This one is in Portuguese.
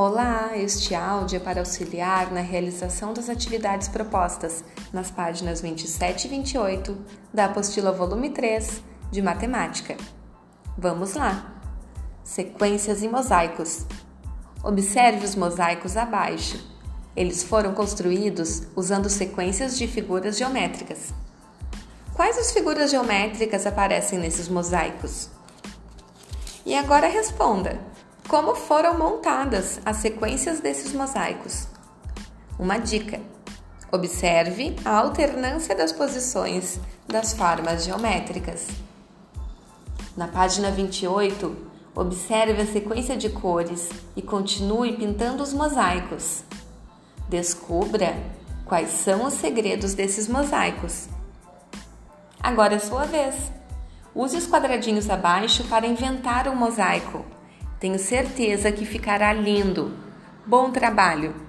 Olá, este áudio é para auxiliar na realização das atividades propostas nas páginas 27 e 28 da apostila volume 3 de Matemática. Vamos lá! Sequências e mosaicos. Observe os mosaicos abaixo. Eles foram construídos usando sequências de figuras geométricas. Quais as figuras geométricas aparecem nesses mosaicos? E agora responda: como foram montadas as sequências desses mosaicos? Uma dica: observe a alternância das posições das formas geométricas. Na página 28, observe a sequência de cores e continue pintando os mosaicos. Descubra quais são os segredos desses mosaicos. Agora é sua vez. Use os quadradinhos abaixo para inventar um mosaico. Tenho certeza que ficará lindo. Bom trabalho!